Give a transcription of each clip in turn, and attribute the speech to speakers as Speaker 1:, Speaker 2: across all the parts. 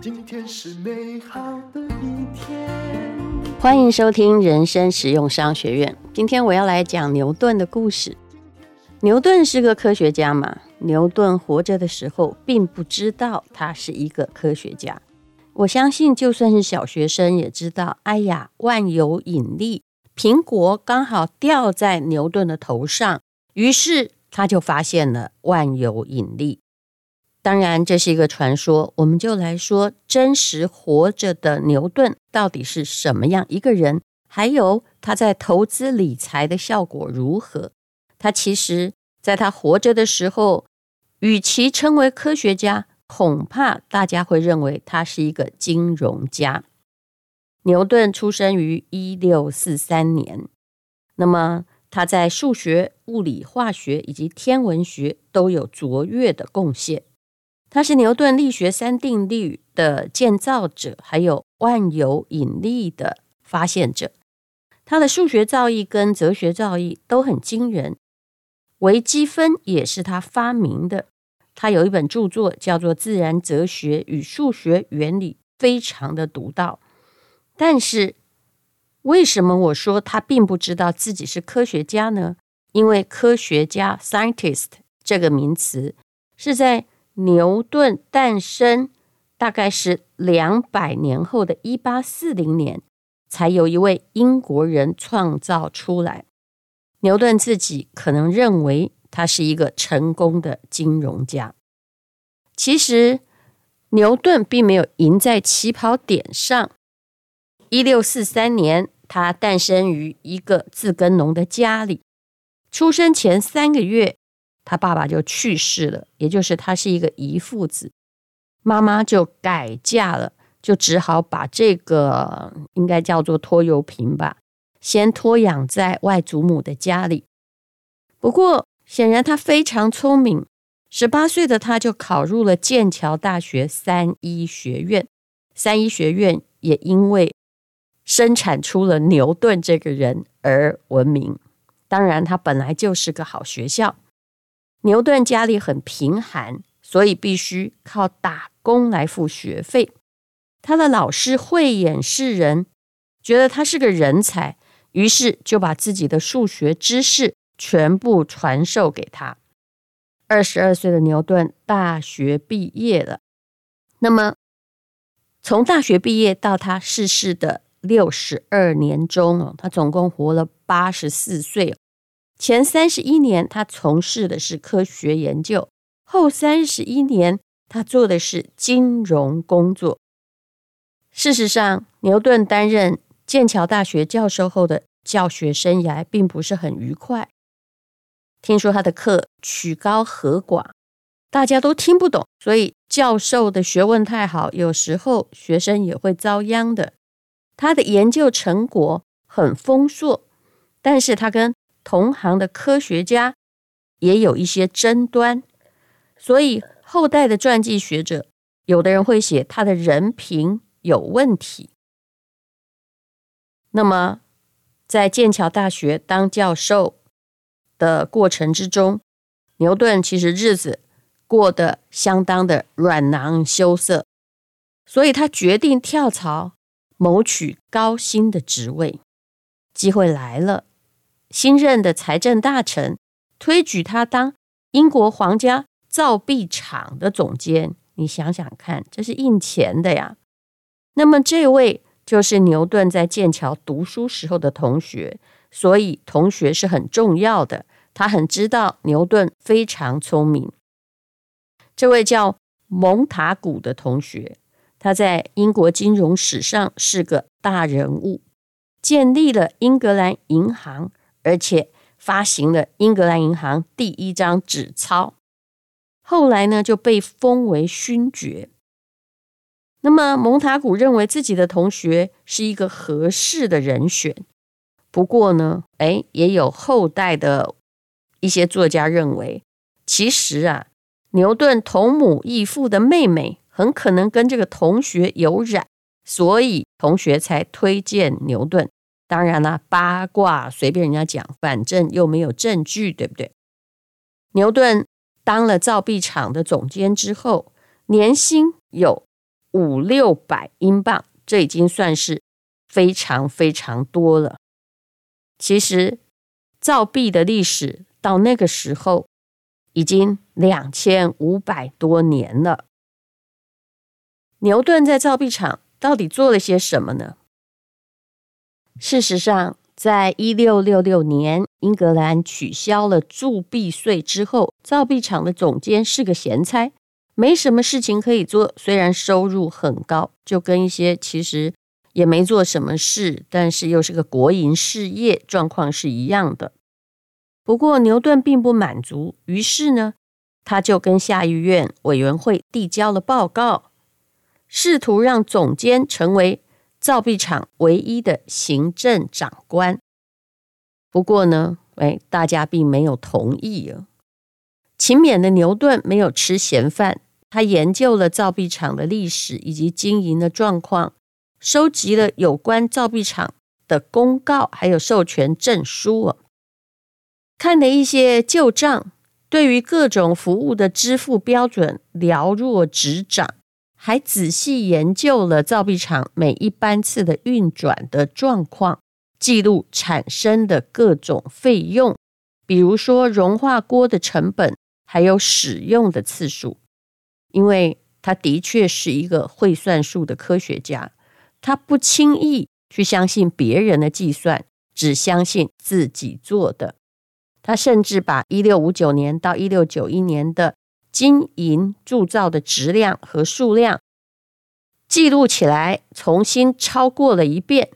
Speaker 1: 今天是美好的一天。
Speaker 2: 欢迎收听人生实用商学院。今天我要来讲牛顿的故事。牛顿是个科学家嘛？牛顿活着的时候，并不知道他是一个科学家。我相信，就算是小学生也知道。哎呀，万有引力，苹果刚好掉在牛顿的头上，于是他就发现了万有引力。当然，这是一个传说。我们就来说真实活着的牛顿到底是什么样一个人，还有他在投资理财的效果如何。他其实在他活着的时候，与其称为科学家，恐怕大家会认为他是一个金融家。牛顿出生于一六四三年，那么他在数学、物理、化学以及天文学都有卓越的贡献。他是牛顿力学三定律的建造者，还有万有引力的发现者。他的数学造诣跟哲学造诣都很惊人，微积分也是他发明的。他有一本著作叫做《自然哲学与数学原理》，非常的独到。但是，为什么我说他并不知道自己是科学家呢？因为科学家 （scientist） 这个名词是在牛顿诞生大概是两百年后的一八四零年，才有一位英国人创造出来。牛顿自己可能认为他是一个成功的金融家。其实，牛顿并没有赢在起跑点上。一六四三年，他诞生于一个自耕农的家里，出生前三个月。他爸爸就去世了，也就是他是一个遗腹子，妈妈就改嫁了，就只好把这个应该叫做拖油瓶吧，先托养在外祖母的家里。不过显然他非常聪明，十八岁的他就考入了剑桥大学三一学院，三一学院也因为生产出了牛顿这个人而闻名。当然，他本来就是个好学校。牛顿家里很贫寒，所以必须靠打工来付学费。他的老师慧眼识人，觉得他是个人才，于是就把自己的数学知识全部传授给他。二十二岁的牛顿大学毕业了。那么，从大学毕业到他逝世的六十二年中哦，他总共活了八十四岁。前三十一年，他从事的是科学研究；后三十一年，他做的是金融工作。事实上，牛顿担任剑桥大学教授后的教学生涯并不是很愉快。听说他的课曲高和寡，大家都听不懂，所以教授的学问太好，有时候学生也会遭殃的。他的研究成果很丰硕，但是他跟同行的科学家也有一些争端，所以后代的传记学者，有的人会写他的人品有问题。那么，在剑桥大学当教授的过程之中，牛顿其实日子过得相当的软囊羞涩，所以他决定跳槽，谋取高薪的职位。机会来了。新任的财政大臣推举他当英国皇家造币厂的总监，你想想看，这是印钱的呀。那么这位就是牛顿在剑桥读书时候的同学，所以同学是很重要的。他很知道牛顿非常聪明。这位叫蒙塔古的同学，他在英国金融史上是个大人物，建立了英格兰银行。而且发行了英格兰银行第一张纸钞，后来呢就被封为勋爵。那么蒙塔古认为自己的同学是一个合适的人选，不过呢，哎，也有后代的一些作家认为，其实啊，牛顿同母异父的妹妹很可能跟这个同学有染，所以同学才推荐牛顿。当然啦，八卦随便人家讲，反正又没有证据，对不对？牛顿当了造币厂的总监之后，年薪有五六百英镑，这已经算是非常非常多了。其实，造币的历史到那个时候已经两千五百多年了。牛顿在造币厂到底做了些什么呢？事实上，在一六六六年，英格兰取消了铸币税之后，造币厂的总监是个闲差，没什么事情可以做。虽然收入很高，就跟一些其实也没做什么事，但是又是个国营事业，状况是一样的。不过牛顿并不满足，于是呢，他就跟下议院委员会递交了报告，试图让总监成为。造币厂唯一的行政长官，不过呢，哎，大家并没有同意啊。勤勉的牛顿没有吃闲饭，他研究了造币厂的历史以及经营的状况，收集了有关造币厂的公告，还有授权证书啊。看了一些旧账，对于各种服务的支付标准了若指掌。还仔细研究了造币厂每一班次的运转的状况，记录产生的各种费用，比如说融化锅的成本，还有使用的次数。因为他的确是一个会算数的科学家，他不轻易去相信别人的计算，只相信自己做的。他甚至把一六五九年到一六九一年的金银铸造的质量和数量记录起来，重新抄过了一遍。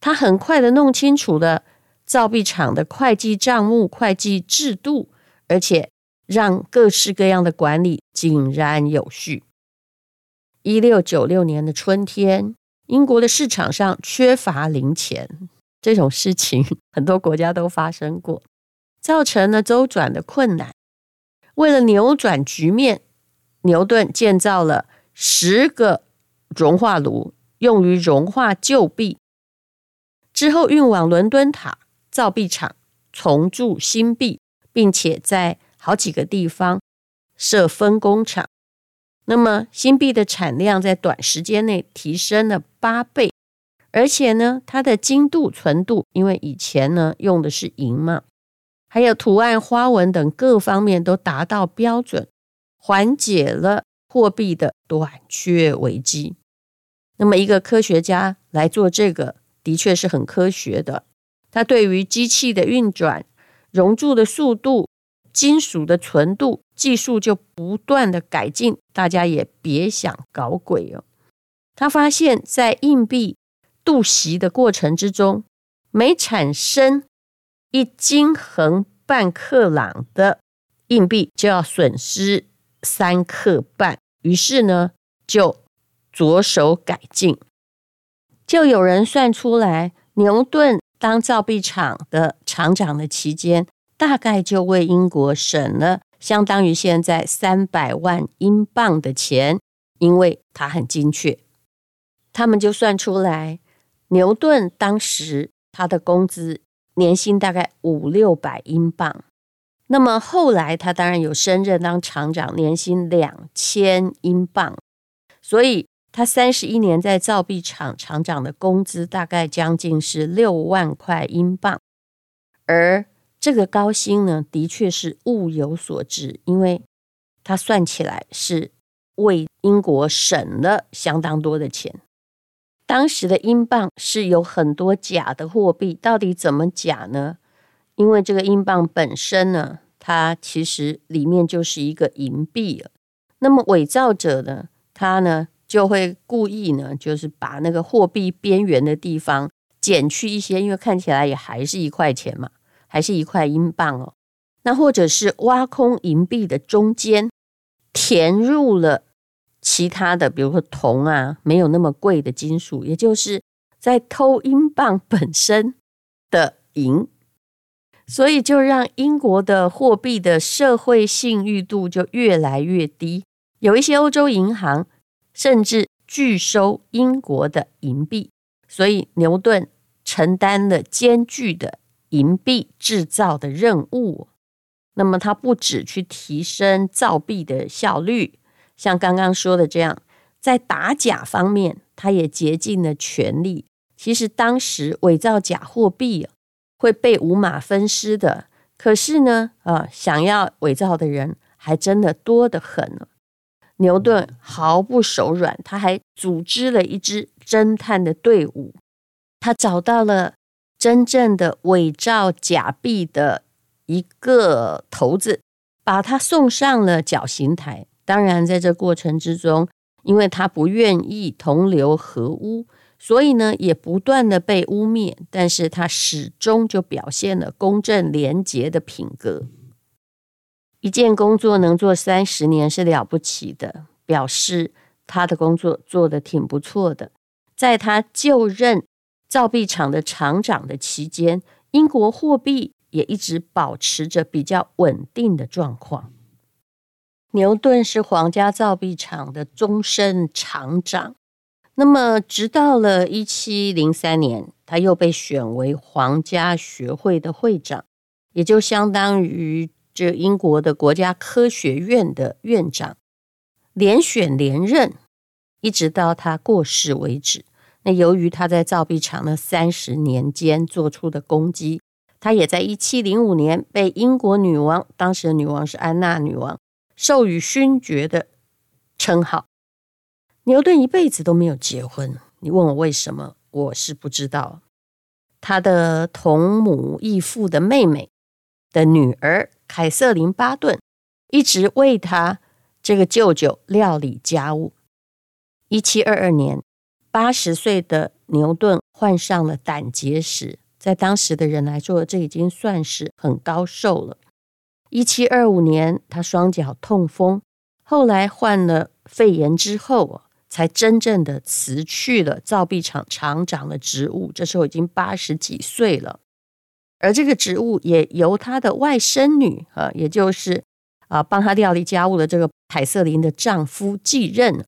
Speaker 2: 他很快的弄清楚了造币厂的会计账目、会计制度，而且让各式各样的管理井然有序。一六九六年的春天，英国的市场上缺乏零钱，这种事情很多国家都发生过，造成了周转的困难。为了扭转局面，牛顿建造了十个融化炉，用于融化旧币。之后运往伦敦塔造币厂，重铸新币，并且在好几个地方设分工厂。那么新币的产量在短时间内提升了八倍，而且呢，它的精度、纯度，因为以前呢用的是银嘛。还有图案、花纹等各方面都达到标准，缓解了货币的短缺危机。那么，一个科学家来做这个，的确是很科学的。他对于机器的运转、熔铸的速度、金属的纯度，技术就不断的改进。大家也别想搞鬼哦。他发现，在硬币镀锡的过程之中，每产生一斤横半克朗的硬币就要损失三克半，于是呢，就着手改进。就有人算出来，牛顿当造币厂的厂长的期间，大概就为英国省了相当于现在三百万英镑的钱，因为他很精确。他们就算出来，牛顿当时他的工资。年薪大概五六百英镑，那么后来他当然有升任当厂长，年薪两千英镑，所以他三十一年在造币厂厂长的工资大概将近是六万块英镑，而这个高薪呢，的确是物有所值，因为他算起来是为英国省了相当多的钱。当时的英镑是有很多假的货币，到底怎么假呢？因为这个英镑本身呢，它其实里面就是一个银币了。那么伪造者呢，他呢就会故意呢，就是把那个货币边缘的地方减去一些，因为看起来也还是一块钱嘛，还是一块英镑哦。那或者是挖空银币的中间，填入了。其他的，比如说铜啊，没有那么贵的金属，也就是在偷英镑本身的银，所以就让英国的货币的社会信誉度就越来越低。有一些欧洲银行甚至拒收英国的银币，所以牛顿承担了艰巨的银币制造的任务。那么他不止去提升造币的效率，像刚刚说的这样，在打假方面，他也竭尽了全力。其实当时伪造假货币会被五马分尸的，可是呢，啊，想要伪造的人还真的多得很呢。牛顿毫不手软，他还组织了一支侦探的队伍，他找到了真正的伪造假币的一个头子，把他送上了绞刑台。当然，在这过程之中，因为他不愿意同流合污，所以呢，也不断的被污蔑。但是他始终就表现了公正廉洁的品格。一件工作能做三十年是了不起的，表示他的工作做得挺不错的。在他就任造币厂的厂长的期间，英国货币也一直保持着比较稳定的状况。牛顿是皇家造币厂的终身厂长，那么直到了一七零三年，他又被选为皇家学会的会长，也就相当于。这英国的国家科学院的院长，连选连任，一直到他过世为止。那由于他在造币厂的三十年间做出的功绩，他也在一七零五年被英国女王，当时的女王是安娜女王，授予勋爵的称号。牛顿一辈子都没有结婚，你问我为什么，我是不知道。他的同母异父的妹妹的女儿。凯瑟琳·巴顿一直为他这个舅舅料理家务。一七二二年，八十岁的牛顿患上了胆结石，在当时的人来说，这已经算是很高寿了。一七二五年，他双脚痛风，后来患了肺炎之后，才真正的辞去了造币厂厂长的职务。这时候已经八十几岁了。而这个职务也由他的外甥女啊，也就是啊帮他料理家务的这个凯瑟琳的丈夫继任。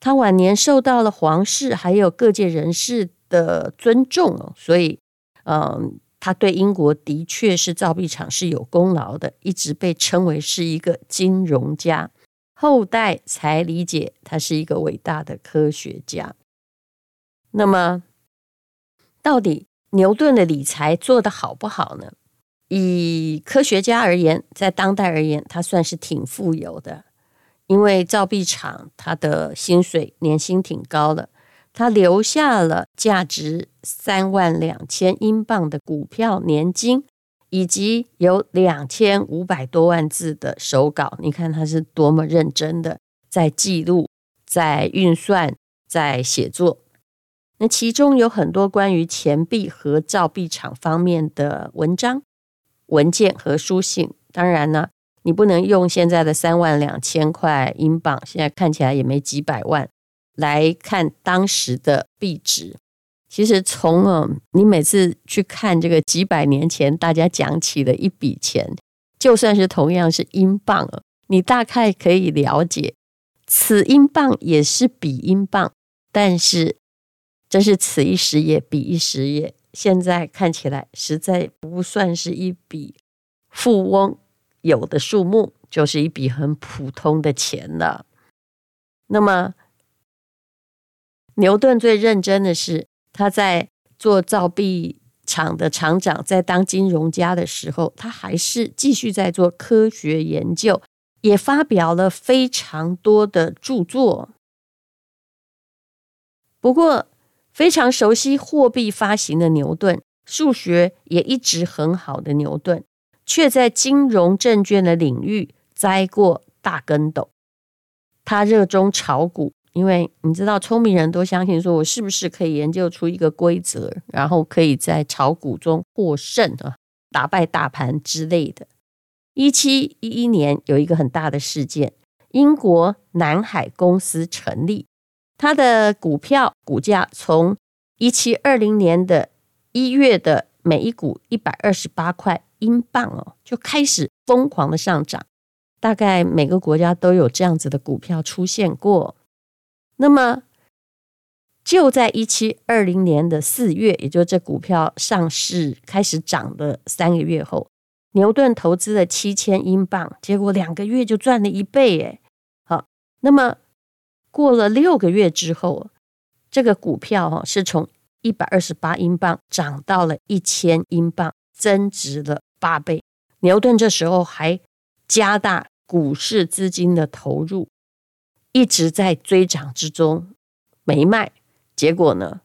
Speaker 2: 他晚年受到了皇室还有各界人士的尊重，所以嗯，他对英国的确是造币厂是有功劳的，一直被称为是一个金融家。后代才理解他是一个伟大的科学家。那么，到底？牛顿的理财做得好不好呢？以科学家而言，在当代而言，他算是挺富有的，因为造币厂他的薪水年薪挺高的，他留下了价值三万两千英镑的股票年金，以及有两千五百多万字的手稿。你看他是多么认真的在记录、在运算、在写作。那其中有很多关于钱币和造币厂方面的文章、文件和书信。当然呢，你不能用现在的三万两千块英镑，现在看起来也没几百万，来看当时的币值。其实从呃，你每次去看这个几百年前大家讲起的一笔钱，就算是同样是英镑，你大概可以了解，此英镑也是彼英镑，但是。真是此一时也，彼一时也。现在看起来实在不算是一笔富翁有的数目，就是一笔很普通的钱了。那么，牛顿最认真的是他在做造币厂的厂长，在当金融家的时候，他还是继续在做科学研究，也发表了非常多的著作。不过，非常熟悉货币发行的牛顿，数学也一直很好的牛顿，却在金融证券的领域栽过大跟斗。他热衷炒股，因为你知道，聪明人都相信说，我是不是可以研究出一个规则，然后可以在炒股中获胜啊，打败大盘之类的。一七一一年有一个很大的事件，英国南海公司成立。它的股票股价从一七二零年的一月的每一股一百二十八块英镑哦，就开始疯狂的上涨。大概每个国家都有这样子的股票出现过。那么就在一七二零年的四月，也就是这股票上市开始涨的三个月后，牛顿投资了七千英镑，结果两个月就赚了一倍，哎，好，那么过了六个月之后，这个股票哈是从一百二十八英镑涨到了一千英镑，增值了八倍。牛顿这时候还加大股市资金的投入，一直在追涨之中，没卖。结果呢，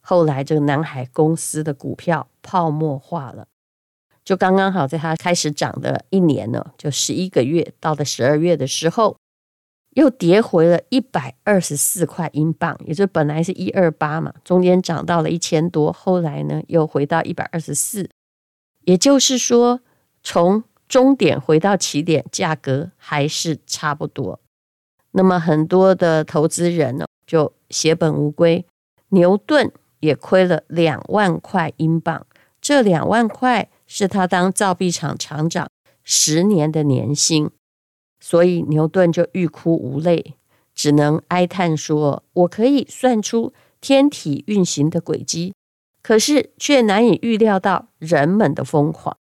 Speaker 2: 后来这个南海公司的股票泡沫化了，就刚刚好在它开始涨的一年呢，就十一个月，到了十二月的时候，又跌回了一百二十四块英镑，也就本来是一二八嘛，中间涨到了一千多，后来呢又回到一百二十四，也就是说。从终点回到起点，价格还是差不多。那么很多的投资人呢，就血本无归。牛顿也亏了两万块英镑，这两万块是他当造币厂厂长十年的年薪，所以牛顿就欲哭无泪，只能哀叹说：“我可以算出天体运行的轨迹，可是却难以预料到人们的疯狂。”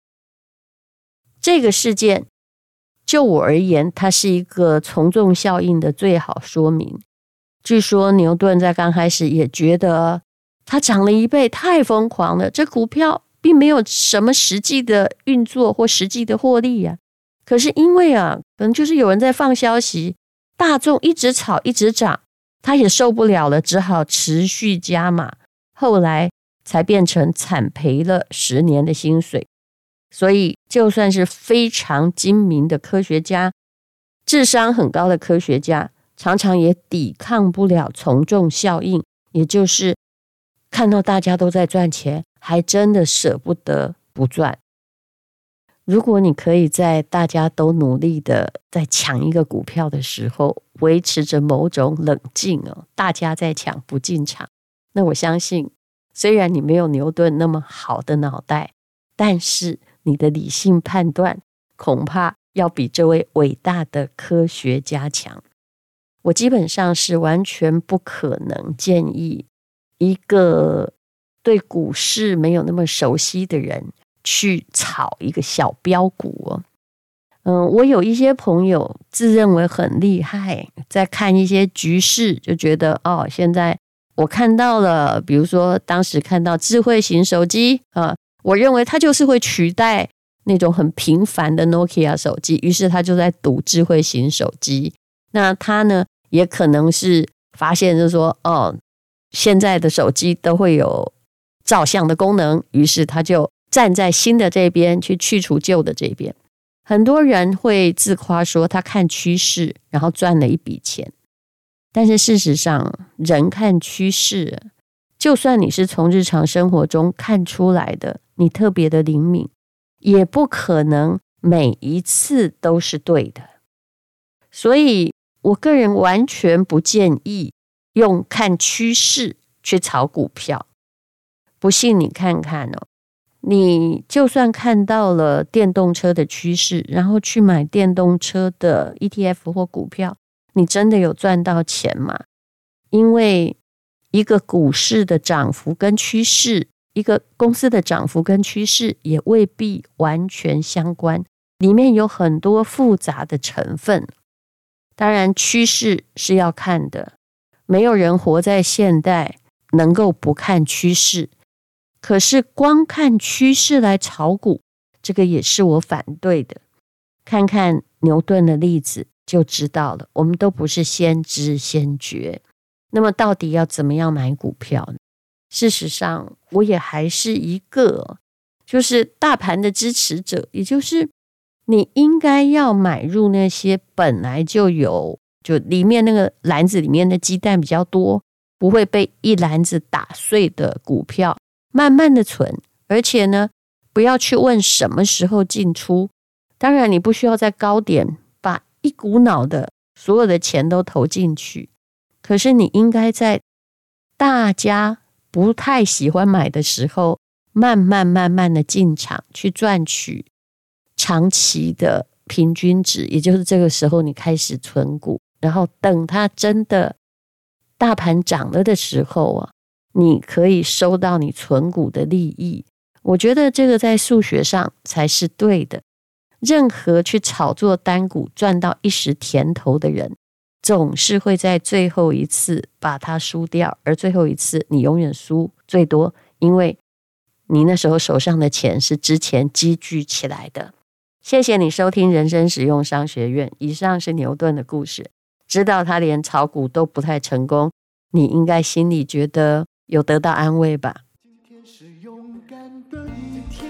Speaker 2: 这个事件，就我而言，它是一个从众效应的最好说明。据说牛顿在刚开始也觉得它涨了一倍太疯狂了，这股票并没有什么实际的运作或实际的获利呀。可是因为啊，可能就是有人在放消息，大众一直炒一直涨，他也受不了了，只好持续加码，后来才变成惨赔了十年的薪水。所以，就算是非常精明的科学家，智商很高的科学家，常常也抵抗不了从众效应，也就是看到大家都在赚钱，还真的舍不得不赚。如果你可以在大家都努力的在抢一个股票的时候，维持着某种冷静哦，大家在抢不进场，那我相信，虽然你没有牛顿那么好的脑袋，但是。你的理性判断恐怕要比这位伟大的科学家强。我基本上是完全不可能建议一个对股市没有那么熟悉的人去炒一个小标股哦。嗯，我有一些朋友自认为很厉害，在看一些局势，就觉得哦，现在我看到了，比如说当时看到智慧型手机啊。我认为它就是会取代那种很平凡的 Nokia 手机，于是他就在赌智慧型手机。那他呢，也可能是发现，就是说，哦，现在的手机都会有照相的功能，于是他就站在新的这边去去除旧的这边。很多人会自夸说他看趋势，然后赚了一笔钱。但是事实上，人看趋势，就算你是从日常生活中看出来的。你特别的灵敏，也不可能每一次都是对的，所以我个人完全不建议用看趋势去炒股票。不信你看看哦，你就算看到了电动车的趋势，然后去买电动车的 ETF 或股票，你真的有赚到钱吗？因为一个股市的涨幅跟趋势。一个公司的涨幅跟趋势也未必完全相关，里面有很多复杂的成分。当然，趋势是要看的，没有人活在现代能够不看趋势。可是，光看趋势来炒股，这个也是我反对的。看看牛顿的例子就知道了。我们都不是先知先觉，那么到底要怎么样买股票呢？事实上，我也还是一个就是大盘的支持者，也就是你应该要买入那些本来就有，就里面那个篮子里面的鸡蛋比较多，不会被一篮子打碎的股票，慢慢的存，而且呢，不要去问什么时候进出。当然，你不需要在高点把一股脑的所有的钱都投进去，可是你应该在大家。不太喜欢买的时候，慢慢慢慢的进场去赚取长期的平均值，也就是这个时候你开始存股，然后等它真的大盘涨了的时候啊，你可以收到你存股的利益。我觉得这个在数学上才是对的。任何去炒作单股赚到一时甜头的人，总是会在最后一次把它输掉，而最后一次你永远输最多，因为你那时候手上的钱是之前积聚起来的。谢谢你收听人生实用商学院。以上是牛顿的故事，知道他连炒股都不太成功，你应该心里觉得有得到安慰吧。
Speaker 1: 今天是勇敢的一天